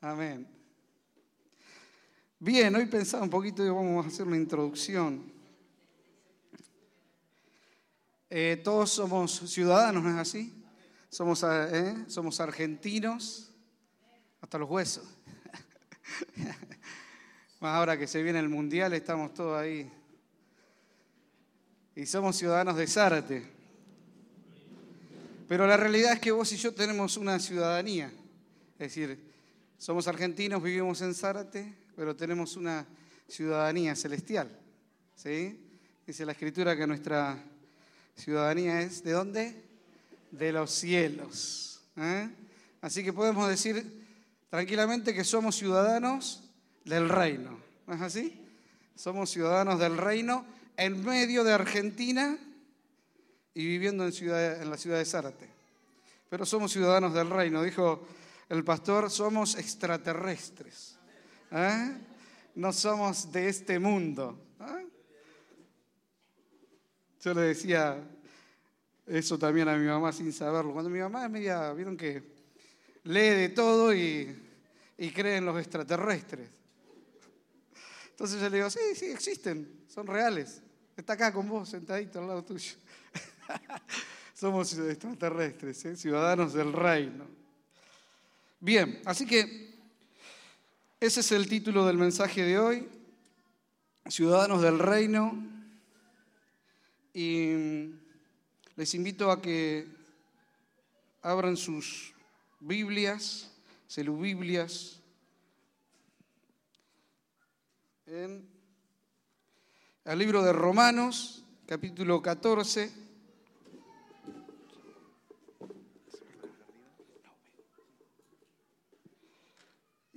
Amén. Bien, hoy pensaba un poquito y vamos a hacer una introducción. Eh, todos somos ciudadanos, ¿no es así? Somos, eh, somos argentinos hasta los huesos. Más ahora que se viene el mundial, estamos todos ahí. Y somos ciudadanos de Zárate. Pero la realidad es que vos y yo tenemos una ciudadanía. Es decir, somos argentinos, vivimos en Zárate, pero tenemos una ciudadanía celestial. ¿Sí? Dice la escritura que nuestra ciudadanía es ¿de dónde? De los cielos. ¿eh? Así que podemos decir tranquilamente que somos ciudadanos del reino. ¿No es así? Somos ciudadanos del reino en medio de Argentina y viviendo en, en la ciudad de Zárate. Pero somos ciudadanos del reino, dijo el pastor, somos extraterrestres. ¿eh? No somos de este mundo. ¿eh? Yo le decía eso también a mi mamá sin saberlo. Cuando mi mamá es media, vieron que lee de todo y, y cree en los extraterrestres. Entonces yo le digo, sí, sí, existen, son reales. Está acá con vos, sentadito al lado tuyo. Somos extraterrestres, ¿eh? ciudadanos del reino. Bien, así que ese es el título del mensaje de hoy, ciudadanos del reino. Y les invito a que abran sus Biblias, celubiblias, en el libro de Romanos, capítulo 14.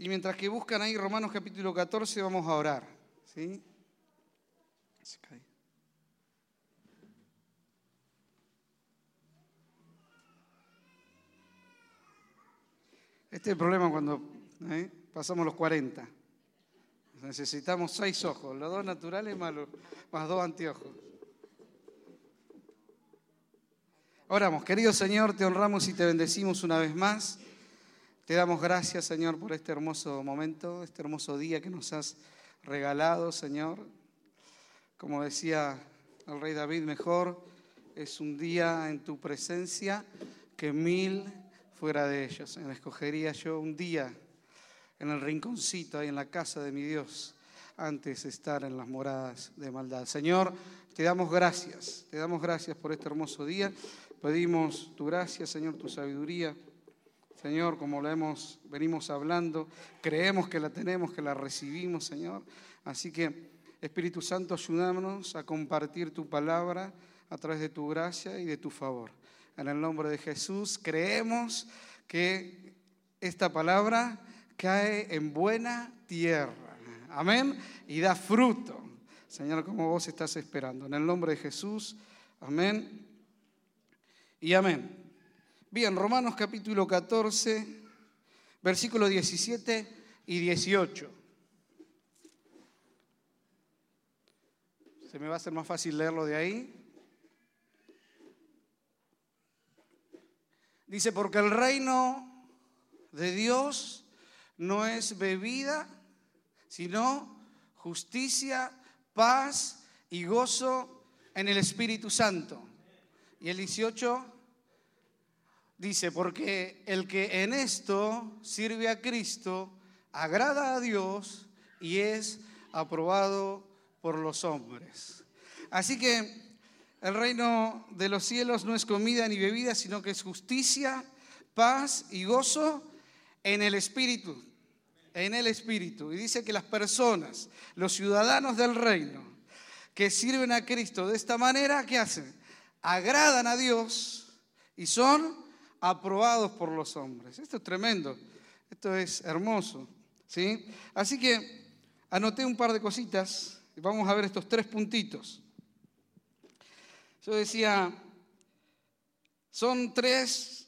Y mientras que buscan ahí Romanos capítulo 14, vamos a orar. ¿sí? Este es el problema cuando ¿eh? pasamos los 40. Necesitamos seis ojos, los dos naturales más, más dos anteojos. Oramos, querido Señor, te honramos y te bendecimos una vez más. Te damos gracias, Señor, por este hermoso momento, este hermoso día que nos has regalado, Señor. Como decía el rey David, mejor es un día en tu presencia que mil fuera de ellos. Escogería yo un día en el rinconcito, ahí en la casa de mi Dios, antes de estar en las moradas de maldad. Señor, te damos gracias, te damos gracias por este hermoso día. Pedimos tu gracia, Señor, tu sabiduría. Señor, como la hemos, venimos hablando, creemos que la tenemos, que la recibimos, Señor. Así que, Espíritu Santo, ayúdanos a compartir tu palabra a través de tu gracia y de tu favor. En el nombre de Jesús, creemos que esta palabra cae en buena tierra. Amén. Y da fruto. Señor, como vos estás esperando. En el nombre de Jesús. Amén. Y amén. Bien, Romanos capítulo 14, versículos 17 y 18. Se me va a hacer más fácil leerlo de ahí. Dice, porque el reino de Dios no es bebida, sino justicia, paz y gozo en el Espíritu Santo. Y el 18 Dice, porque el que en esto sirve a Cristo, agrada a Dios y es aprobado por los hombres. Así que el reino de los cielos no es comida ni bebida, sino que es justicia, paz y gozo en el Espíritu. En el Espíritu. Y dice que las personas, los ciudadanos del reino, que sirven a Cristo de esta manera, ¿qué hacen? Agradan a Dios y son aprobados por los hombres. Esto es tremendo, esto es hermoso. ¿sí? Así que anoté un par de cositas y vamos a ver estos tres puntitos. Yo decía, son tres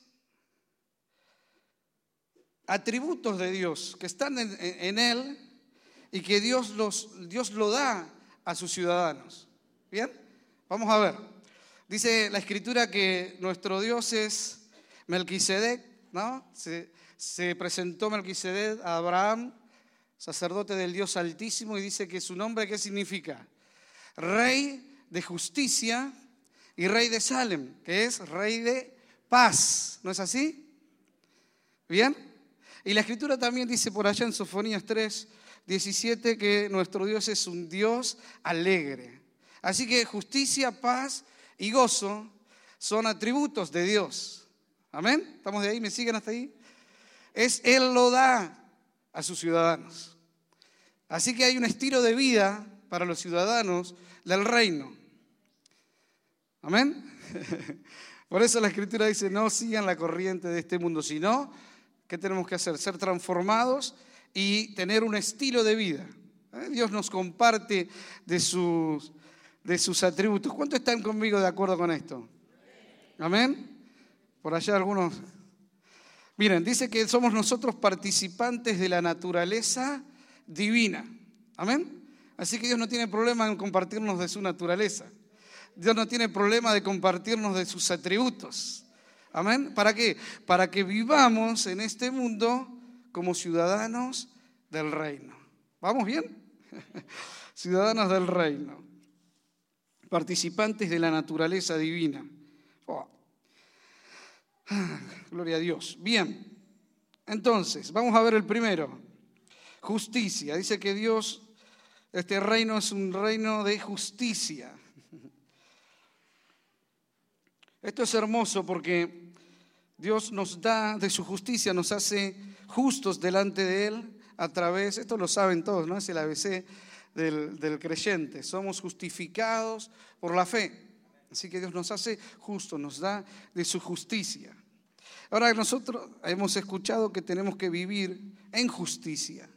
atributos de Dios que están en, Él y que Dios, los, Dios lo da a sus ciudadanos. ¿Bien? Vamos a ver. Dice la escritura que nuestro Dios es Melquisedec, ¿no? Se, se presentó Melquisedec a Abraham, sacerdote del Dios Altísimo, y dice que su nombre, ¿qué significa? Rey de justicia y rey de Salem, que es rey de paz. ¿No es así? ¿Bien? Y la escritura también dice por allá en Sofonías 3, 17 que nuestro Dios es un Dios alegre. Así que justicia, paz y gozo son atributos de Dios. Amén. ¿Estamos de ahí? ¿Me siguen hasta ahí? Es Él lo da a sus ciudadanos. Así que hay un estilo de vida para los ciudadanos del reino. Amén. Por eso la escritura dice, no sigan la corriente de este mundo, sino, ¿qué tenemos que hacer? Ser transformados y tener un estilo de vida. ¿Eh? Dios nos comparte de sus, de sus atributos. ¿Cuántos están conmigo de acuerdo con esto? Amén. Por allá algunos. Miren, dice que somos nosotros participantes de la naturaleza divina. Amén. Así que Dios no tiene problema en compartirnos de su naturaleza. Dios no tiene problema de compartirnos de sus atributos. Amén. ¿Para qué? Para que vivamos en este mundo como ciudadanos del reino. ¿Vamos bien? ciudadanos del reino. Participantes de la naturaleza divina. Oh. Gloria a Dios. Bien. Entonces, vamos a ver el primero. Justicia. Dice que Dios, este reino es un reino de justicia. Esto es hermoso porque Dios nos da de su justicia, nos hace justos delante de Él a través, esto lo saben todos, ¿no? Es el ABC del, creyente. Somos justificados por la fe. Así que Dios nos hace justos, nos da de su justicia. Ahora nosotros hemos escuchado que tenemos que vivir en justicia,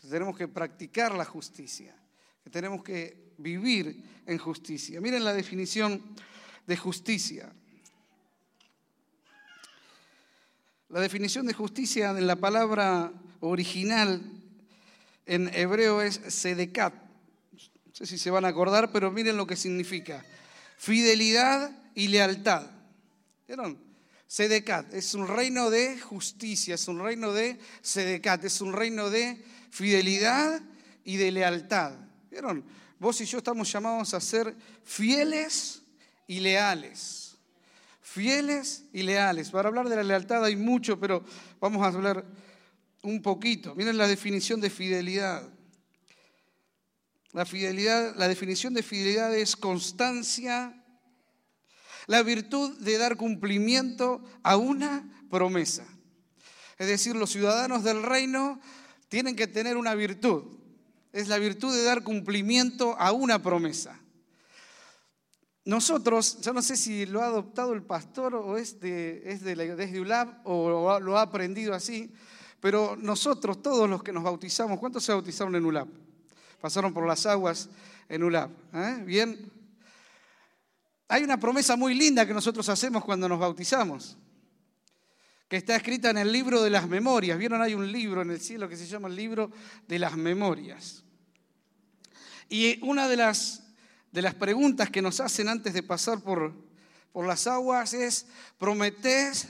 que tenemos que practicar la justicia, que tenemos que vivir en justicia. Miren la definición de justicia. La definición de justicia en la palabra original en hebreo es sedekat. No sé si se van a acordar, pero miren lo que significa. Fidelidad y lealtad. ¿Vieron? Sedecat es un reino de justicia, es un reino de sedecat, es un reino de fidelidad y de lealtad. ¿Vieron? Vos y yo estamos llamados a ser fieles y leales fieles y leales. Para hablar de la lealtad hay mucho, pero vamos a hablar un poquito. Miren la definición de fidelidad. La fidelidad, la definición de fidelidad es constancia, la virtud de dar cumplimiento a una promesa. Es decir, los ciudadanos del reino tienen que tener una virtud. Es la virtud de dar cumplimiento a una promesa. Nosotros, yo no sé si lo ha adoptado el pastor o es, de, es de, desde ULAB o lo ha aprendido así, pero nosotros, todos los que nos bautizamos, ¿cuántos se bautizaron en ULAB? Pasaron por las aguas en ULAB. ¿eh? Bien. Hay una promesa muy linda que nosotros hacemos cuando nos bautizamos, que está escrita en el libro de las memorias. ¿Vieron? Hay un libro en el cielo que se llama el libro de las memorias. Y una de las de las preguntas que nos hacen antes de pasar por, por las aguas es, ¿prometés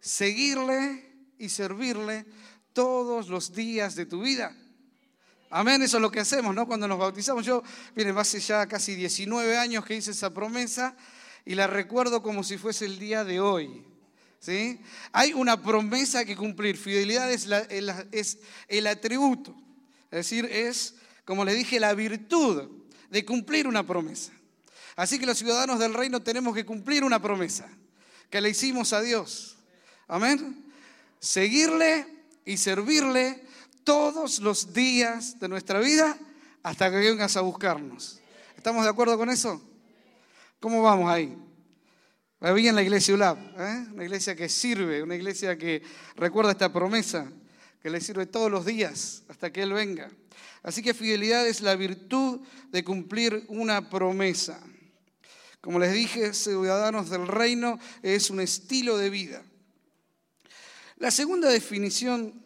seguirle y servirle todos los días de tu vida? Amén, eso es lo que hacemos, ¿no? Cuando nos bautizamos. Yo, miren, hace ya casi 19 años que hice esa promesa y la recuerdo como si fuese el día de hoy. ¿Sí? Hay una promesa que cumplir. Fidelidad es, el atributo. Es decir, es, como le dije, la virtud de cumplir una promesa. Así que los ciudadanos del reino tenemos que cumplir una promesa que le hicimos a Dios. Amén. Seguirle y servirle todos los días de nuestra vida hasta que vengas a buscarnos. ¿Estamos de acuerdo con eso? ¿Cómo vamos ahí? Va bien la iglesia ULAB, ¿eh? una iglesia que sirve, una iglesia que recuerda esta promesa, que le sirve todos los días hasta que Él venga. Así que fidelidad es la virtud de cumplir una promesa. Como les dije, ciudadanos del reino es un estilo de vida. La segunda definición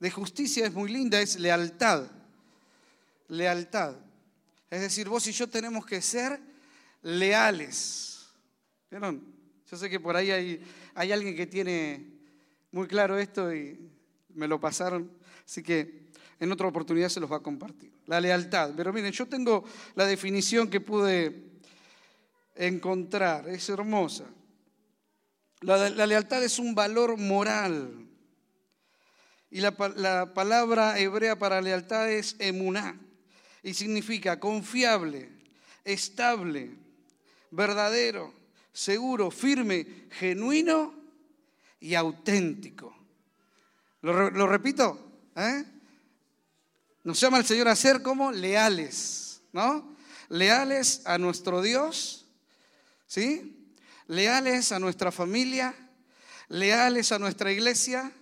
de justicia es muy linda, es lealtad. Lealtad. Es decir, vos y yo tenemos que ser leales. ¿Vieron? Yo sé que por ahí hay, alguien que tiene muy claro esto y me lo pasaron, así que en otra oportunidad se los va a compartir. La lealtad. Pero miren, yo tengo la definición que pude encontrar, es hermosa. La, lealtad es un valor moral. Y la, la, palabra hebrea para lealtad es emuná. Y significa confiable, estable, verdadero, seguro, firme, genuino y auténtico. ¿Lo, repito? ¿Eh? Nos llama el Señor a ser como leales, ¿no? Leales a nuestro Dios, ¿sí? Leales a nuestra familia, leales a nuestra iglesia,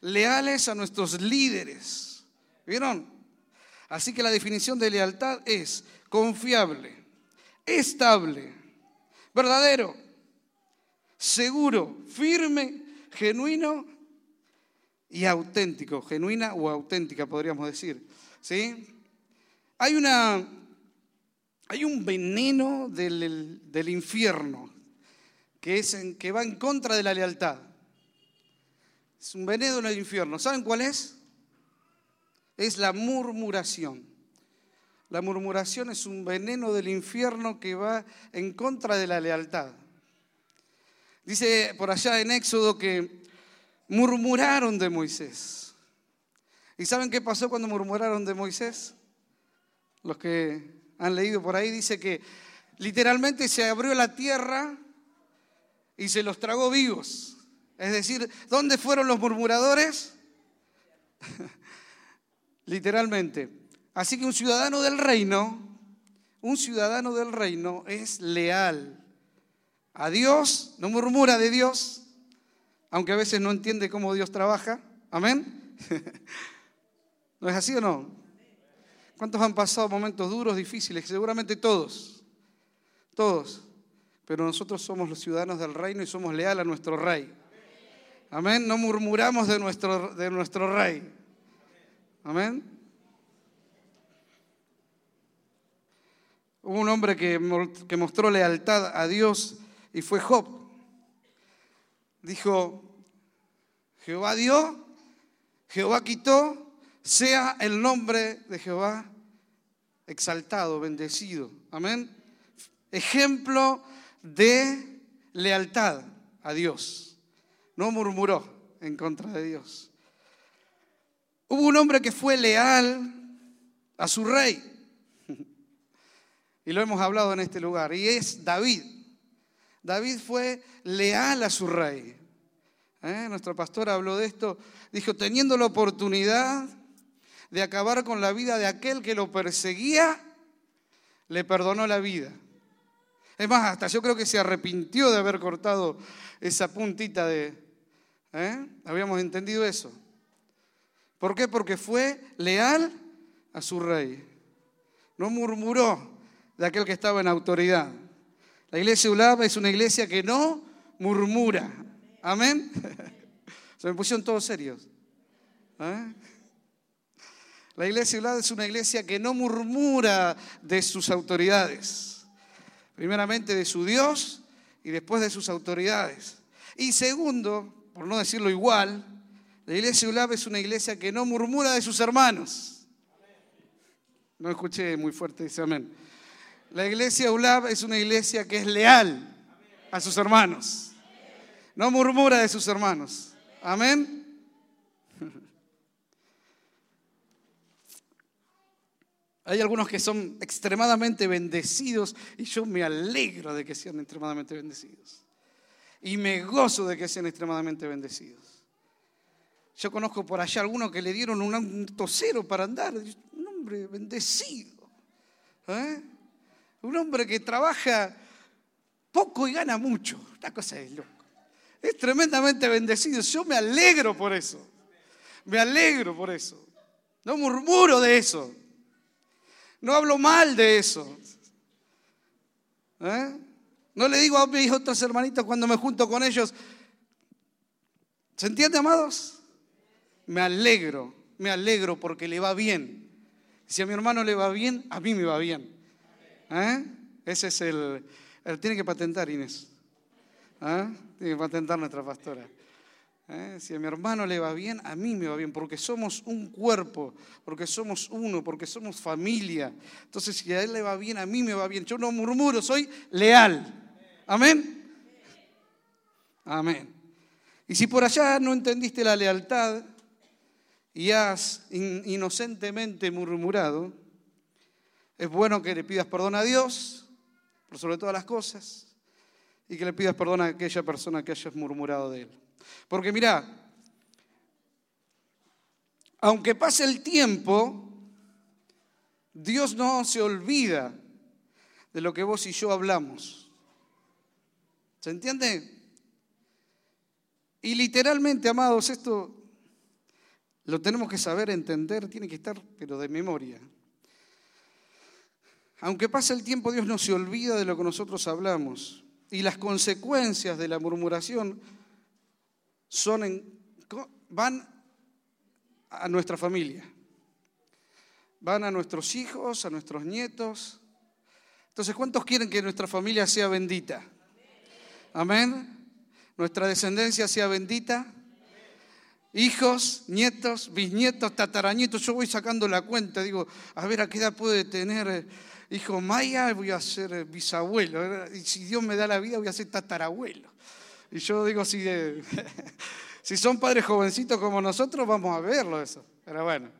leales a nuestros líderes. ¿Vieron? Así que la definición de lealtad es confiable, estable, verdadero, seguro, firme, genuino y auténtico, genuina o auténtica podríamos decir. ¿Sí? Hay una hay un veneno del, del infierno que, es que va en contra de la lealtad. Es un veneno del infierno. ¿Saben cuál es? Es la murmuración. La murmuración es un veneno del infierno que va en contra de la lealtad. Dice por allá en Éxodo que murmuraron de Moisés. ¿Y saben qué pasó cuando murmuraron de Moisés? Los que han leído por ahí dice que literalmente se abrió la tierra y se los tragó vivos. Es decir, ¿dónde fueron los murmuradores? literalmente, Así que un ciudadano del reino, un ciudadano del reino es leal a Dios, no murmura de Dios, aunque a veces no entiende cómo Dios trabaja. Amén. ¿No es así o no? ¿Cuántos han pasado momentos duros, difíciles? Seguramente todos. Todos. Pero nosotros somos los ciudadanos del reino y somos leales a nuestro rey. Amén. No murmuramos de nuestro, de nuestro rey. Amén. Hubo un hombre que, mostró lealtad a Dios y fue Job. Dijo, Jehová dio, Jehová quitó, sea el nombre de Jehová exaltado, bendecido. Amén. Ejemplo de lealtad a Dios. No murmuró en contra de Dios. Hubo un hombre que fue leal a su rey y lo hemos hablado en este lugar, y es David. David fue leal a su rey. ¿Eh? Nuestro pastor habló de esto, dijo, teniendo la oportunidad de acabar con la vida de aquel que lo perseguía, le perdonó la vida. Es más, hasta yo creo que se arrepintió de haber cortado esa puntita de... ¿eh? Habíamos entendido eso. ¿Por qué? Porque fue leal a su rey. No murmuró, de aquel que estaba en autoridad. La iglesia ULAB es una iglesia que no murmura. Amén. Se me pusieron todos serios. ¿Eh? La iglesia ULAB es una iglesia que no murmura de sus autoridades. Primeramente de su Dios y después de sus autoridades. Y segundo, por no decirlo igual, la iglesia ULAB es una iglesia que no murmura de sus hermanos. No escuché muy fuerte, dice amén. La iglesia ULAB es una iglesia que es leal a sus hermanos. No murmura de sus hermanos. Amén. Hay algunos que son extremadamente bendecidos y yo me alegro de que sean extremadamente bendecidos. Y me gozo de que sean extremadamente bendecidos. Yo conozco por allá algunos que le dieron un tosero para andar. Un hombre bendecido. ¿Eh? Un hombre que trabaja poco y gana mucho. Una cosa es loco. Es tremendamente bendecido. Yo me alegro por eso. Me alegro por eso. No murmuro de eso. No hablo mal de eso. ¿Eh? No le digo a mis otros hermanitos cuando me junto con ellos. ¿Se entiende, amados? Me alegro, me alegro porque le va bien. Si a mi hermano le va bien, a mí me va bien. ¿Eh? Ese es el, Tiene que patentar Inés. ¿Eh? Tiene que patentar nuestra pastora. ¿Eh? Si a mi hermano le va bien, a mí me va bien, porque somos un cuerpo, porque somos uno, porque somos familia. Entonces, si a él le va bien, a mí me va bien. Yo no murmuro, soy leal. Amén. Amén. Y si por allá no entendiste la lealtad y has inocentemente murmurado, es bueno que le pidas perdón a Dios por sobre todas las cosas y que le pidas perdón a aquella persona que hayas murmurado de él. Porque mira, aunque pase el tiempo, Dios no se olvida de lo que vos y yo hablamos. ¿Se entiende? Y literalmente, amados, esto lo tenemos que saber entender, tiene que estar, pero de memoria. Aunque pase el tiempo, Dios no se olvida de lo que nosotros hablamos. Y las consecuencias de la murmuración son van a nuestra familia, van a nuestros hijos, a nuestros nietos. Entonces, ¿cuántos quieren que nuestra familia sea bendita? Amén. Nuestra descendencia sea bendita. Hijos, nietos, bisnietos, tataranietos. Yo voy sacando la cuenta, digo, a ver a qué edad puede tener eh, hijo Maya, voy a ser eh, bisabuelo. Y si Dios me da la vida, voy a ser tatarabuelo. Y yo digo, si, si son padres jovencitos como nosotros, vamos a verlo eso. Pero bueno,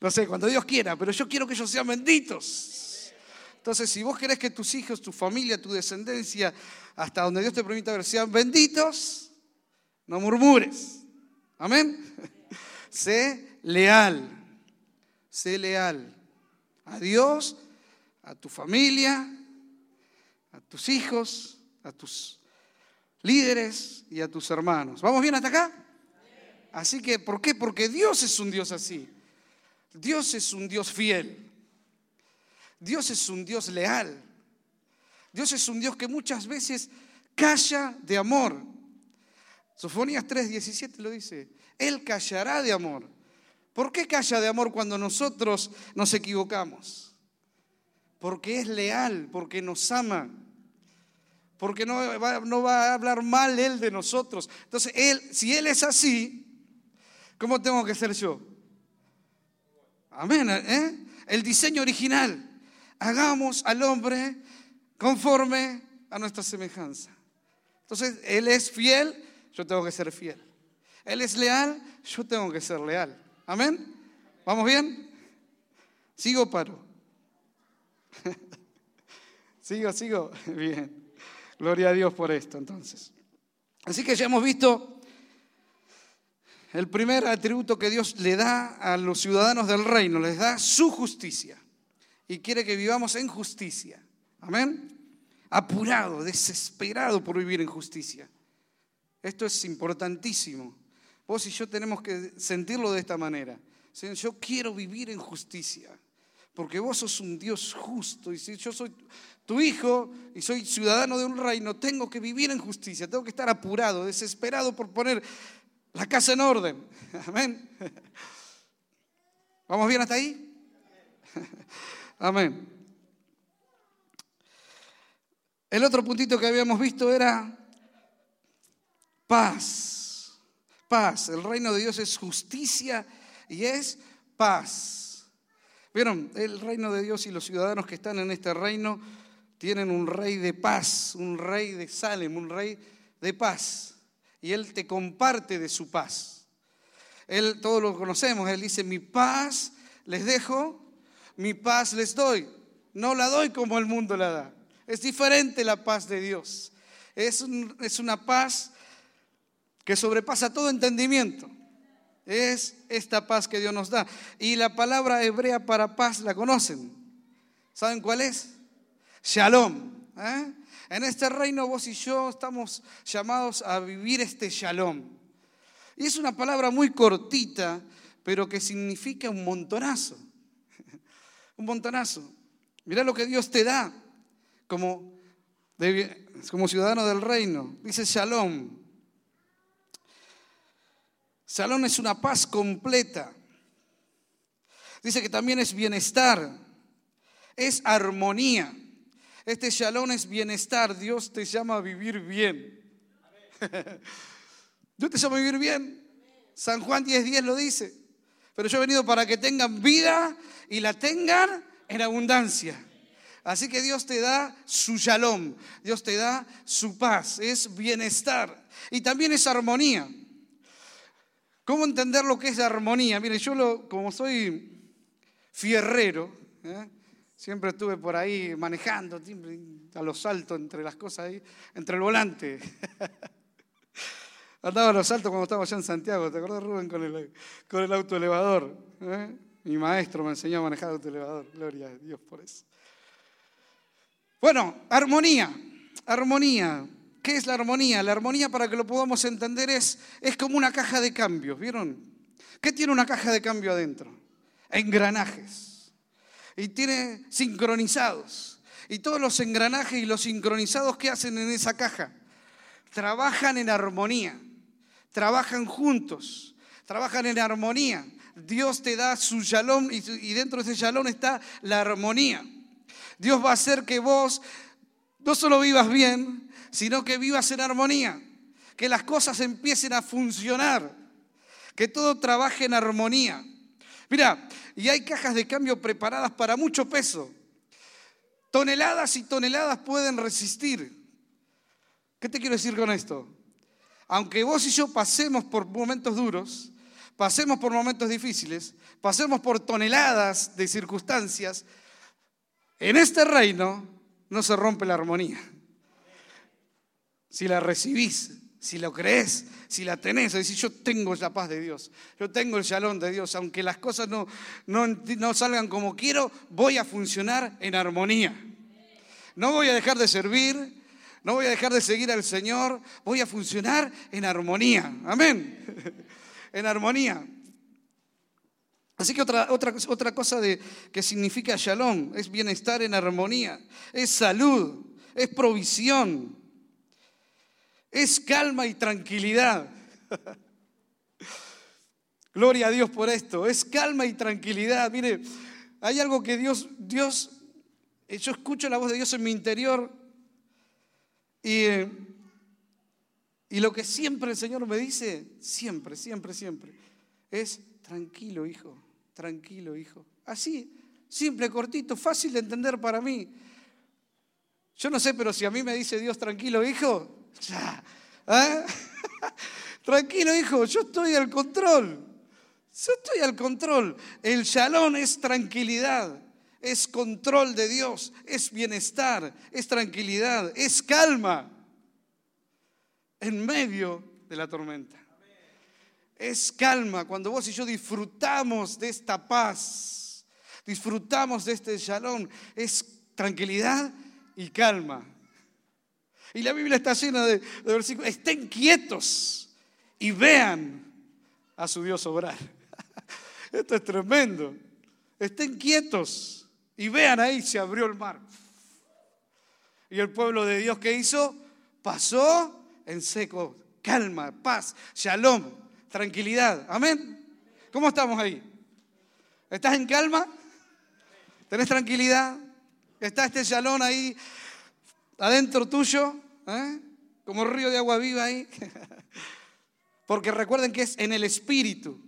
no sé, cuando Dios quiera, pero yo quiero que ellos sean benditos. Entonces, si vos querés que tus hijos, tu familia, tu descendencia, hasta donde Dios te permita ver, sean benditos, no murmures. Amén. sé leal. Sé leal a Dios, a tu familia, a tus hijos, a tus líderes y a tus hermanos. ¿Vamos bien hasta acá? Así que, ¿por qué? Porque Dios es un Dios así. Dios es un Dios fiel. Dios es un Dios leal. Dios es un Dios que muchas veces calla de amor. Sofonías 3:17 lo dice. Él callará de amor. ¿Por qué calla de amor cuando nosotros nos equivocamos? Porque es leal, porque nos ama porque no va, a hablar mal Él de nosotros. Entonces, si Él es así, ¿cómo tengo que ser yo? Amén. ¿eh? El diseño original. Hagamos al hombre conforme a nuestra semejanza. Entonces, Él es fiel, yo tengo que ser fiel. Él es leal, yo tengo que ser leal. Amén. ¿Vamos bien? ¿Sigo paro? ¿Sigo, sigo? Bien. Gloria a Dios por esto, entonces. Así que ya hemos visto el primer atributo que Dios le da a los ciudadanos del reino, les da su justicia. Y quiere que vivamos en justicia. Amén. Apurado, desesperado por vivir en justicia. Esto es importantísimo. Vos y yo tenemos que sentirlo de esta manera. Yo quiero vivir en justicia porque vos sos un Dios justo y si yo soy tu hijo y soy ciudadano de un reino, tengo que vivir en justicia, tengo que estar apurado, desesperado por poner la casa en orden. Amén. ¿Vamos bien hasta ahí? Amén. El otro puntito que habíamos visto era paz. Paz. El reino de Dios es justicia y es paz. Vieron, el reino de Dios y los ciudadanos que están en este reino tienen un rey de paz, un rey de Salem, un rey de paz. Y Él te comparte de su paz. Él, todos lo conocemos, Él dice, mi paz les dejo, mi paz les doy. No la doy como el mundo la da. Es diferente la paz de Dios. Es, es una paz que sobrepasa todo entendimiento. Es esta paz que Dios nos da. Y la palabra hebrea para paz la conocen. ¿Saben cuál es? Shalom. ¿eh? En este reino vos y yo estamos llamados a vivir este shalom. Y es una palabra muy cortita, pero que significa un montonazo. Un montonazo. Mirá lo que Dios te da como, como ciudadano del reino. Dice shalom. Salón es una paz completa. Dice que también es bienestar, es armonía. Este shalom es bienestar. Dios te llama a vivir bien. Dios te llama a vivir bien. San Juan 10:10 lo dice. Pero yo he venido para que tengan vida y la tengan en abundancia. Así que Dios te da su shalom, Dios te da su paz, es bienestar y también es armonía. ¿Cómo entender lo que es armonía? Mire, yo lo, como soy fierrero, ¿eh? siempre estuve por ahí manejando, a los saltos entre las cosas ahí, entre el volante. Andaba a los saltos cuando estaba allá en Santiago, ¿te acuerdas Rubén con el, con el autoelevador? ¿Eh? Mi maestro me enseñó a manejar autoelevador, gloria a Dios por eso. Bueno, armonía, armonía. ¿Qué es la armonía? La armonía, para que lo podamos entender, es, es como una caja de cambios, ¿vieron? ¿Qué tiene una caja de cambio adentro? Engranajes. Y tiene sincronizados. Y todos los engranajes y los sincronizados que hacen en esa caja trabajan en armonía, trabajan juntos, trabajan en armonía. Dios te da su shalom y dentro de ese shalom está la armonía. Dios va a hacer que vos no solo vivas bien, sino que vivas en armonía, que las cosas empiecen a funcionar, que todo trabaje en armonía. Mira, y hay cajas de cambio preparadas para mucho peso. Toneladas y toneladas pueden resistir. ¿Qué te quiero decir con esto? Aunque vos y yo pasemos por momentos duros, pasemos por momentos difíciles, pasemos por toneladas de circunstancias, en este reino no se rompe la armonía. Si la recibís, si lo crees, si la tenés, es decir, yo tengo la paz de Dios, yo tengo el shalom de Dios, aunque las cosas no, no, no salgan como quiero, voy a funcionar en armonía. No voy a dejar de servir, no voy a dejar de seguir al Señor, voy a funcionar en armonía. Amén. en armonía. Así que otra, otra, otra cosa de, que significa shalom es bienestar en armonía, es salud, es provisión, es calma y tranquilidad. Gloria a Dios por esto, es calma y tranquilidad. Mire, hay algo que Dios, Dios, eh, yo escucho la voz de Dios en mi interior y, y lo que siempre el Señor me dice, siempre, siempre, siempre, es tranquilo, hijo tranquilo, hijo. Así, simple, cortito, fácil de entender para mí. Yo no sé, pero si a mí me dice Dios tranquilo, hijo, ya. ¿eh? tranquilo, hijo, yo estoy al control. Yo estoy al control. El shalom es tranquilidad, es control de Dios, es bienestar, es tranquilidad, es calma en medio de la tormenta es calma, cuando vos y yo disfrutamos de esta paz, disfrutamos de este shalom, es tranquilidad y calma. Y la Biblia está llena de, versículos, estén quietos y vean a su Dios obrar. Esto es tremendo. Estén quietos y vean ahí, se abrió el mar. Y el pueblo de Dios que hizo, pasó en seco, calma, paz, shalom tranquilidad. Amén. ¿Cómo estamos ahí? ¿Estás en calma? ¿Tenés tranquilidad? ¿Está este salón ahí adentro tuyo? ¿Eh? Como río de agua viva ahí. Porque recuerden que es en el Espíritu.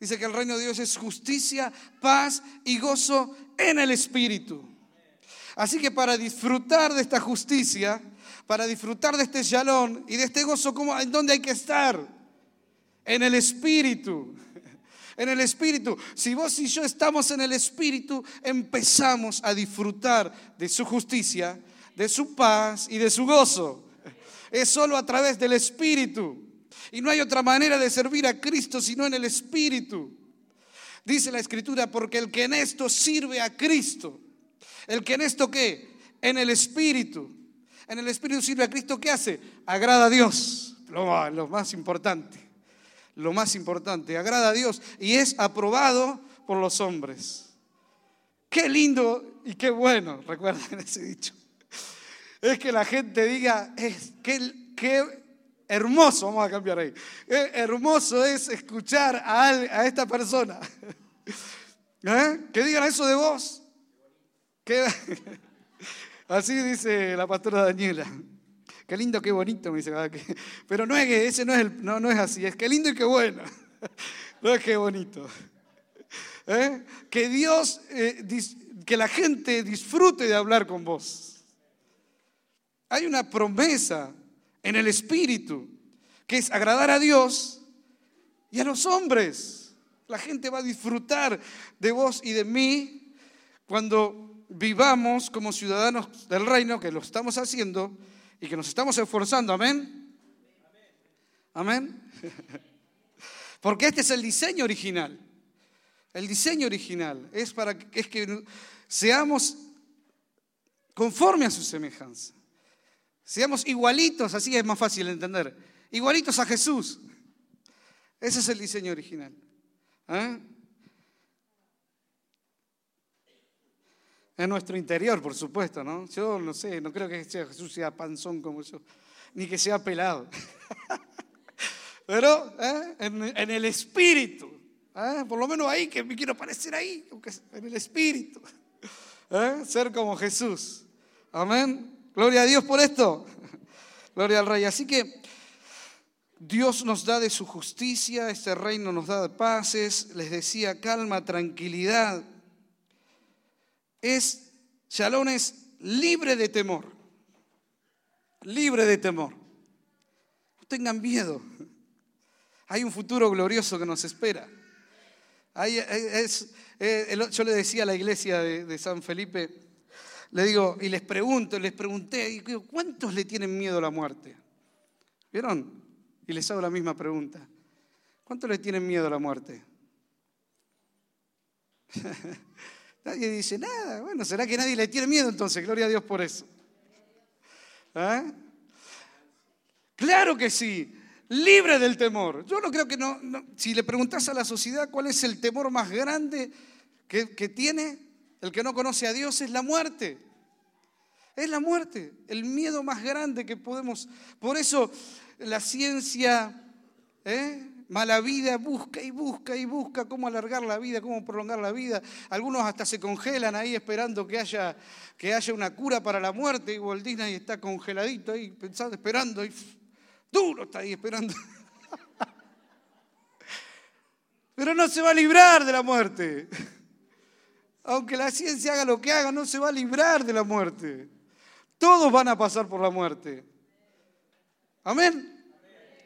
Dice que el reino de Dios es justicia, paz y gozo en el Espíritu. Así que para disfrutar de esta justicia, para disfrutar de este shalom y de este gozo, ¿en dónde hay que estar? en el Espíritu. En el Espíritu. Si vos y yo estamos en el Espíritu, empezamos a disfrutar de su justicia, de su paz y de su gozo. Es solo a través del Espíritu. Y no hay otra manera de servir a Cristo sino en el Espíritu. Dice la Escritura, porque el que en esto sirve a Cristo, el que en esto qué? En el Espíritu. En el Espíritu sirve a Cristo, ¿qué hace? Agrada a Dios, lo más importante lo más importante, agrada a Dios y es aprobado por los hombres. Qué lindo y qué bueno, recuerden ese dicho. Es que la gente diga, es, qué, hermoso, vamos a cambiar ahí, qué hermoso es escuchar a, esta persona. ¿Eh? Que digan eso de vos. así dice la pastora Daniela. Qué lindo, qué bonito, me dice. Pero no es que ese no es, el, no, no es así, es qué lindo y qué bueno. No es qué bonito. ¿Eh? Que Dios, eh, que la gente disfrute de hablar con vos. Hay una promesa en el Espíritu que es agradar a Dios y a los hombres. La gente va a disfrutar de vos y de mí cuando vivamos como ciudadanos del reino, que lo estamos haciendo y que nos estamos esforzando. Amén. Amén. Porque este es el diseño original. El diseño original es para que, es que seamos conforme a su semejanza. Seamos igualitos, así es más fácil de entender. Igualitos a Jesús. Ese es el diseño original. ¿eh? En nuestro interior, por supuesto, ¿no? Yo no sé, no creo que Jesús sea panzón como yo, ni que sea pelado. Pero ¿eh? en, el espíritu, ¿eh? por lo menos ahí, que me quiero parecer ahí, en el espíritu. ¿eh? Ser como Jesús. Amén. Gloria a Dios por esto. Gloria al Rey. Así que Dios nos da de su justicia, este reino nos da de paces, les decía calma, tranquilidad. Es, Shalom es libre de temor, libre de temor. No tengan miedo. Hay un futuro glorioso que nos espera. Eh, yo le decía a la iglesia de, San Felipe, le digo, y les pregunto, les pregunté, ¿cuántos le tienen miedo a la muerte? ¿Vieron? Y les hago la misma pregunta. ¿Cuántos le tienen miedo a la muerte? nadie dice nada. Bueno, ¿será que nadie le tiene miedo entonces? Gloria a Dios por eso. ¿Eh? Claro que sí libre del temor. Yo no creo que no, si le preguntas a la sociedad cuál es el temor más grande que, tiene el que no conoce a Dios, es la muerte. Es la muerte, el miedo más grande que podemos. Por eso la ciencia, ¿eh? mala vida, busca y busca y busca cómo alargar la vida, cómo prolongar la vida. Algunos hasta se congelan ahí esperando que haya, que haya una cura para la muerte. Y Walt Disney está congeladito ahí, pensando, esperando. Duro está ahí esperando. Pero no se va a librar de la muerte. Aunque la ciencia haga lo que haga, no se va a librar de la muerte. Todos van a pasar por la muerte. Amén.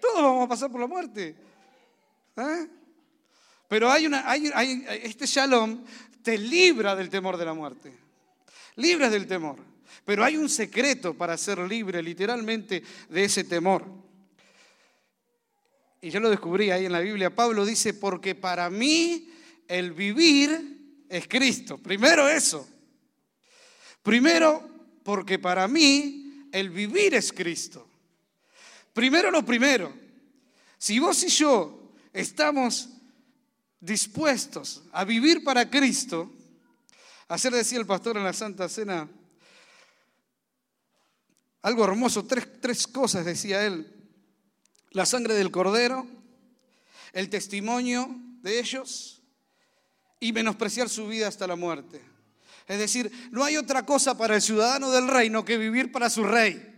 Todos vamos a pasar por la muerte. ¿Eh? Pero hay una, este shalom te libra del temor de la muerte. Libres del temor. Pero hay un secreto para ser libre literalmente de ese temor. Y yo lo descubrí ahí en la Biblia. Pablo dice, porque para mí el vivir es Cristo. Primero eso. Primero, porque para mí el vivir es Cristo. Primero lo primero. Si vos y yo estamos dispuestos a vivir para Cristo, ayer decía el pastor en la Santa Cena, algo hermoso, tres, tres cosas decía él la sangre del cordero, el testimonio de ellos y menospreciar su vida hasta la muerte. Es decir, no hay otra cosa para el ciudadano del reino que vivir para su rey.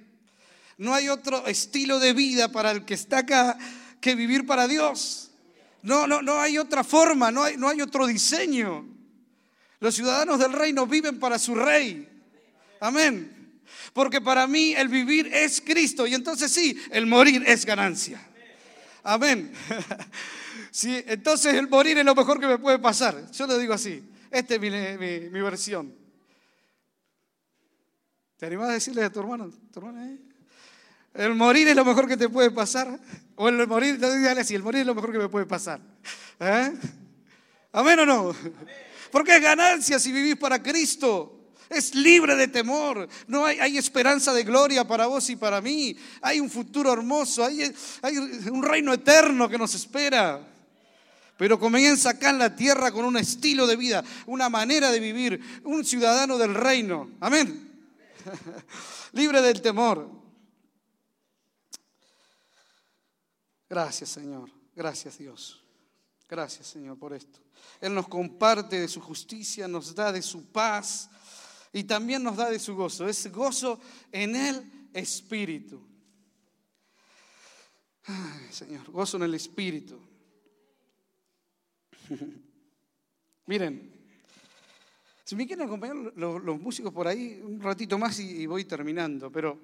No hay otro estilo de vida para el que está acá que vivir para Dios. No, no, no hay otra forma, no hay, no hay otro diseño. Los ciudadanos del reino viven para su rey. Amén. Porque para mí el vivir es Cristo y entonces sí, el morir es ganancia. Amén. Sí, entonces el morir es lo mejor que me puede pasar. Yo lo digo así. Esta es mi, versión. ¿Te animás a decirle a tu hermano? El morir es lo mejor que te puede pasar. O el morir, dale así, el morir es lo mejor que me puede pasar. ¿Eh? ¿Amén o no? Porque es ganancia si vivís para Cristo. Es libre de temor. No hay, esperanza de gloria para vos y para mí. Hay un futuro hermoso. Hay, hay un reino eterno que nos espera. Pero comienza acá en la tierra con un estilo de vida, una manera de vivir, un ciudadano del reino. Amén. libre del temor. Gracias Señor. Gracias Dios. Gracias Señor por esto. Él nos comparte de su justicia, nos da de su paz y también nos da de su gozo. Es gozo en el Espíritu. Señor, gozo en el Espíritu. Miren, si me quieren acompañar los, músicos por ahí, un ratito más y, voy terminando, pero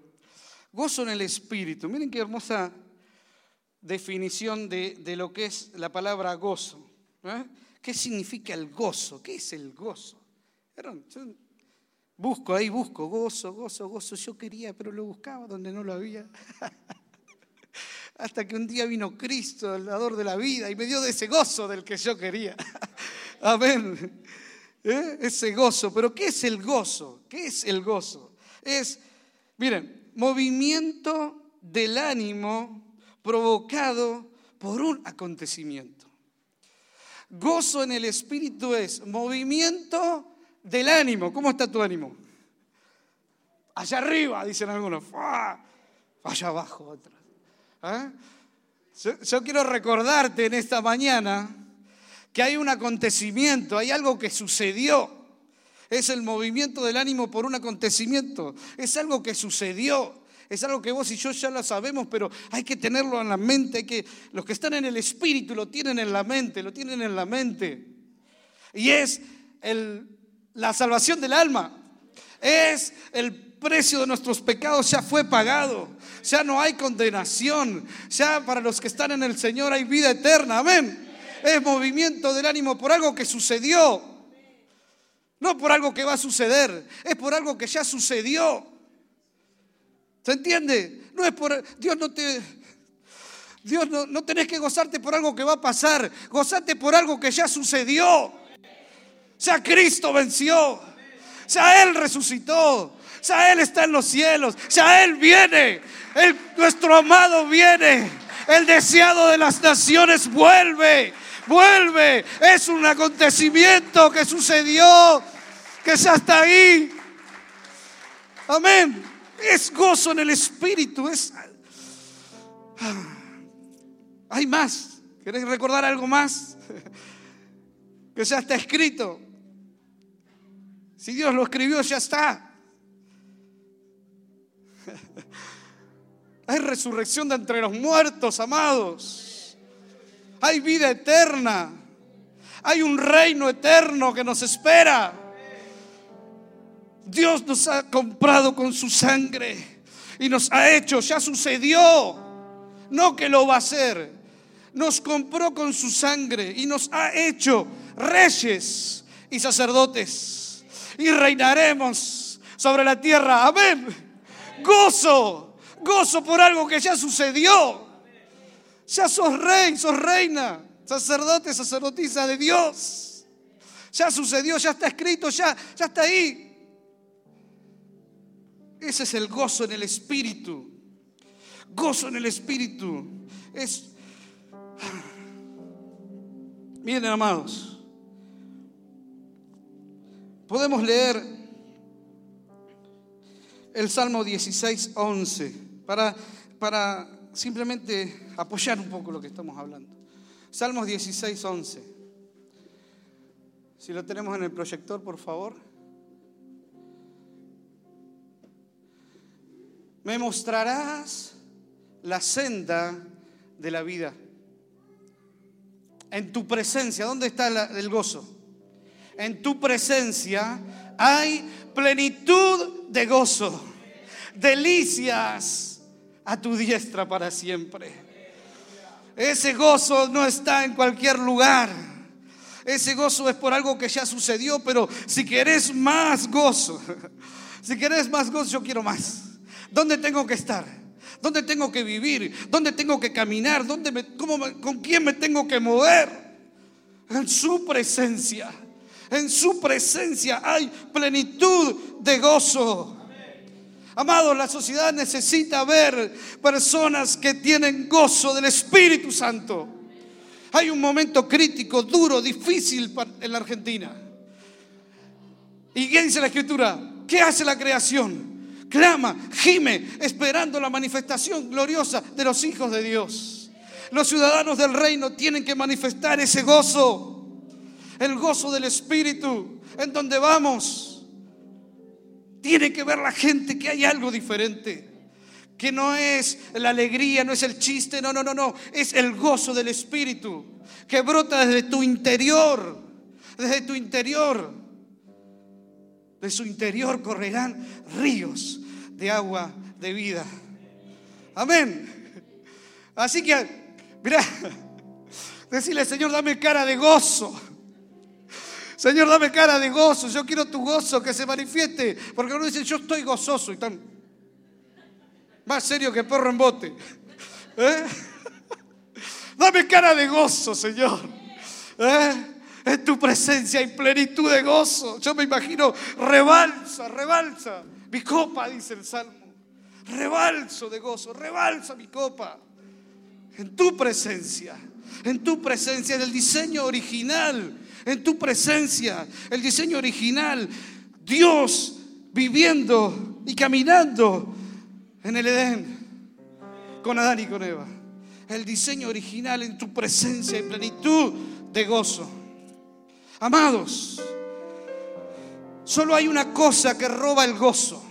gozo en el Espíritu. Miren qué hermosa definición de, lo que es la palabra gozo. ¿Qué significa el gozo? ¿Qué es el gozo? Busco ahí, busco, gozo, gozo, gozo. Yo quería, pero lo buscaba donde no lo había. Hasta que un día vino Cristo, el dador de la vida, y me dio de ese gozo del que yo quería. Amén. ¿Eh? Ese gozo. Pero ¿qué es el gozo? ¿Qué es el gozo? Es, miren, movimiento del ánimo provocado por un acontecimiento. Gozo en el espíritu es movimiento del ánimo. ¿Cómo está tu ánimo? Allá arriba, dicen algunos. Allá abajo, otros. ¿Eh? yo quiero recordarte en esta mañana que hay un acontecimiento, hay algo que sucedió. Es el movimiento del ánimo por un acontecimiento. Es algo que sucedió. Es algo que vos y yo ya lo sabemos, pero hay que tenerlo en la mente. Hay que, los que están en el espíritu lo tienen en la mente, lo tienen en la mente. Y es la salvación del alma. Es el precio de nuestros pecados ya fue pagado. Ya no hay condenación. Ya para los que están en el Señor hay vida eterna. Amén es movimiento del ánimo por algo que sucedió. No por algo que va a suceder, es por algo que ya sucedió. ¿Se entiende? No es por Dios no te Dios no, no tenés que gozarte por algo que va a pasar, gozate por algo que ya sucedió. Ya Cristo venció. Ya Él resucitó. Ya Él está en los cielos. Ya Él viene. nuestro amado viene. El deseado de las naciones vuelve vuelve. Es un acontecimiento que sucedió, que ya está ahí. Amén. Es gozo en el espíritu. Es... Hay más. ¿Querés recordar algo más? Que ya está escrito. Si Dios lo escribió, ya está. Hay resurrección de entre los muertos, amados. Hay vida eterna, hay un reino eterno que nos espera. Dios nos ha comprado con su sangre y nos ha hecho, ya sucedió, no que lo va a hacer, nos compró con su sangre y nos ha hecho reyes y sacerdotes y reinaremos sobre la tierra. Amén. Gozo, gozo por algo que ya sucedió. Ya sos rey, sos reina, sacerdote, sacerdotisa de Dios. Ya sucedió, ya está escrito, ya, ya está ahí. Ese es el gozo en el espíritu. Gozo en el espíritu. Es. Miren, amados. Podemos leer el Salmo 16, 11 para, para simplemente apoyar un poco lo que estamos hablando. Salmos 16, 11. Si lo tenemos en el proyector, por favor. Me mostrarás la senda de la vida. En tu presencia, ¿dónde está el gozo? En tu presencia hay plenitud de gozo, delicias a tu diestra para siempre. Ese gozo no está en cualquier lugar. Ese gozo es por algo que ya sucedió, pero si querés más gozo, si querés más gozo, yo quiero más. ¿Dónde tengo que estar? ¿Dónde tengo que vivir? ¿Dónde tengo que caminar? ¿Dónde ¿Con quién me tengo que mover? En su presencia. En su presencia hay plenitud de gozo. Amados, la sociedad necesita ver personas que tienen gozo del Espíritu Santo. Hay un momento crítico, duro, difícil en la Argentina. ¿Y qué dice la Escritura? ¿Qué hace la creación? Clama, gime, esperando la manifestación gloriosa de los hijos de Dios. Los ciudadanos del reino tienen que manifestar ese gozo, el gozo del Espíritu, en donde vamos tiene que ver la gente que hay algo diferente, que no es la alegría, no es el chiste, no, no, no, no, es el gozo del Espíritu que brota desde tu interior, desde tu interior. De su interior correrán ríos de agua de vida. Amén. Así que, mira, decirle, Señor, dame cara de gozo. Señor, dame cara de gozo. Yo quiero tu gozo que se manifieste. Porque uno dice, yo estoy gozoso y tan más serio que perro en bote. ¿Eh? Dame cara de gozo, Señor. ¿Eh? En tu presencia hay plenitud de gozo. Yo me imagino, rebalsa, rebalsa. Mi copa, dice el Salmo. Rebalso de gozo, rebalsa mi copa. En tu presencia, en tu presencia, del diseño original, en tu presencia, el diseño original. Dios viviendo y caminando en el Edén, con Adán y con Eva. El diseño original en tu presencia y plenitud de gozo. Amados, solo hay una cosa que roba el gozo.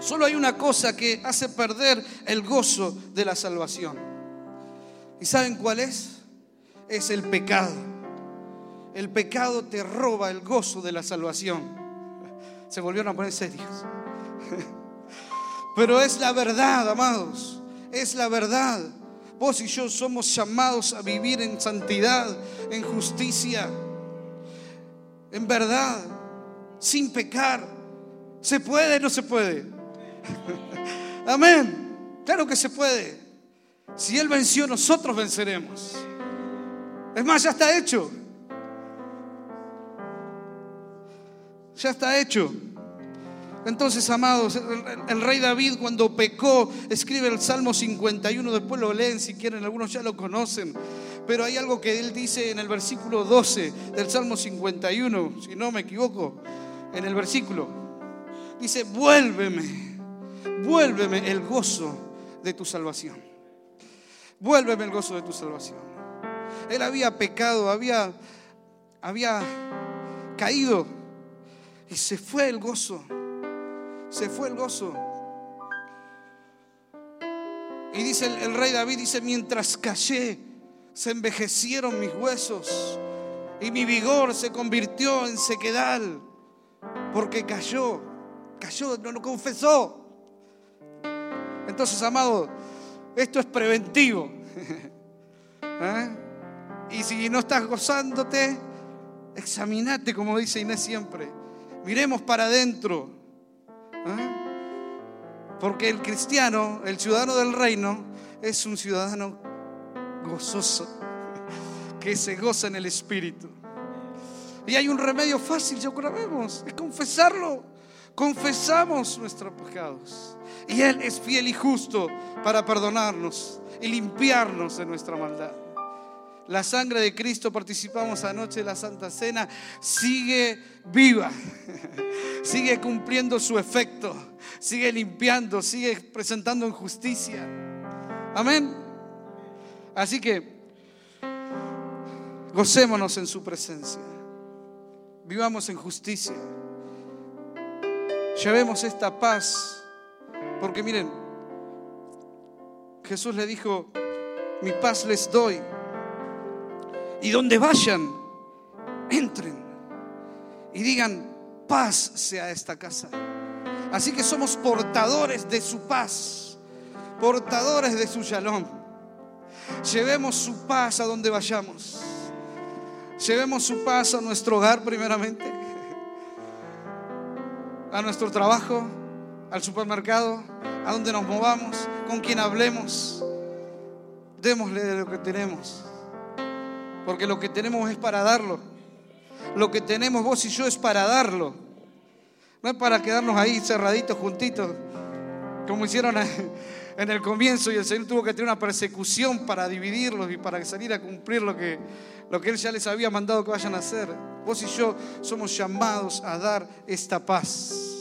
Solo hay una cosa que hace perder el gozo de la salvación. ¿Y saben cuál es? Es el pecado. El pecado te roba el gozo de la salvación. Se volvieron a poner serios. Pero es la verdad, amados. Es la verdad. Vos y yo somos llamados a vivir en santidad, en justicia, en verdad, sin pecar. ¿Se puede o no se puede? Amén. Claro que se puede. Si Él venció, nosotros venceremos. Es más, ya está hecho. Ya está hecho. Entonces, amados, el, rey David cuando pecó, escribe el Salmo 51, después lo leen si quieren, algunos ya lo conocen, pero hay algo que él dice en el versículo 12 del Salmo 51, si no me equivoco, en el versículo, dice, vuélveme, vuélveme el gozo de tu salvación, vuélveme el gozo de tu salvación. Él había pecado, había, había caído y se fue el gozo se fue el gozo. Y dice el, rey David, dice, mientras callé, se envejecieron mis huesos y mi vigor se convirtió en sequedal, porque cayó, cayó, no lo confesó. Entonces, amado, esto es preventivo. ¿Eh? Y si no estás gozándote, examinate, como dice Inés siempre. Miremos para adentro ¿Ah? Porque el cristiano, el ciudadano del reino, es un ciudadano gozoso, que se goza en el Espíritu. Y hay un remedio fácil, ya vemos, es confesarlo. Confesamos nuestros pecados. Y Él es fiel y justo para perdonarnos y limpiarnos de nuestra maldad. La sangre de Cristo, participamos anoche de la Santa Cena, sigue viva, sigue cumpliendo su efecto, sigue limpiando, sigue presentando en justicia. Amén. Así que gocémonos en su presencia, vivamos en justicia, llevemos esta paz, porque miren, Jesús le dijo, mi paz les doy y donde vayan, entren y digan, paz sea esta casa. Así que somos portadores de su paz, portadores de su shalom. Llevemos su paz a donde vayamos. Llevemos su paz a nuestro hogar primeramente, a nuestro trabajo, al supermercado, a donde nos movamos, con quien hablemos. Démosle de lo que tenemos. Porque lo que tenemos es para darlo. Lo que tenemos vos y yo es para darlo. No es para quedarnos ahí cerraditos, juntitos, como hicieron en el comienzo y el Señor tuvo que tener una persecución para dividirlos y para salir a cumplir lo que, lo que Él ya les había mandado que vayan a hacer. Vos y yo somos llamados a dar esta paz,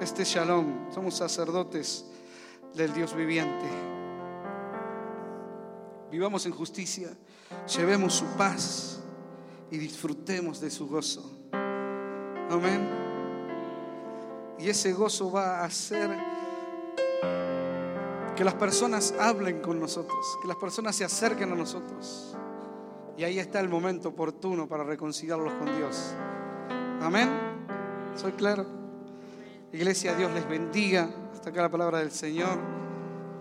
este shalom. Somos sacerdotes del Dios viviente. Vivamos en justicia llevemos su paz y disfrutemos de su gozo. Amén. Y ese gozo va a ser Que las personas hablen con nosotros, que las personas se acerquen a nosotros. Y ahí está el momento oportuno para reconciliarlos con Dios. Amén. ¿Soy claro? Iglesia, Dios les bendiga. Hasta acá la palabra del Señor.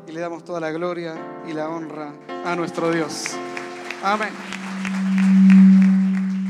Y le damos toda la gloria y la honra a nuestro Dios. Amén.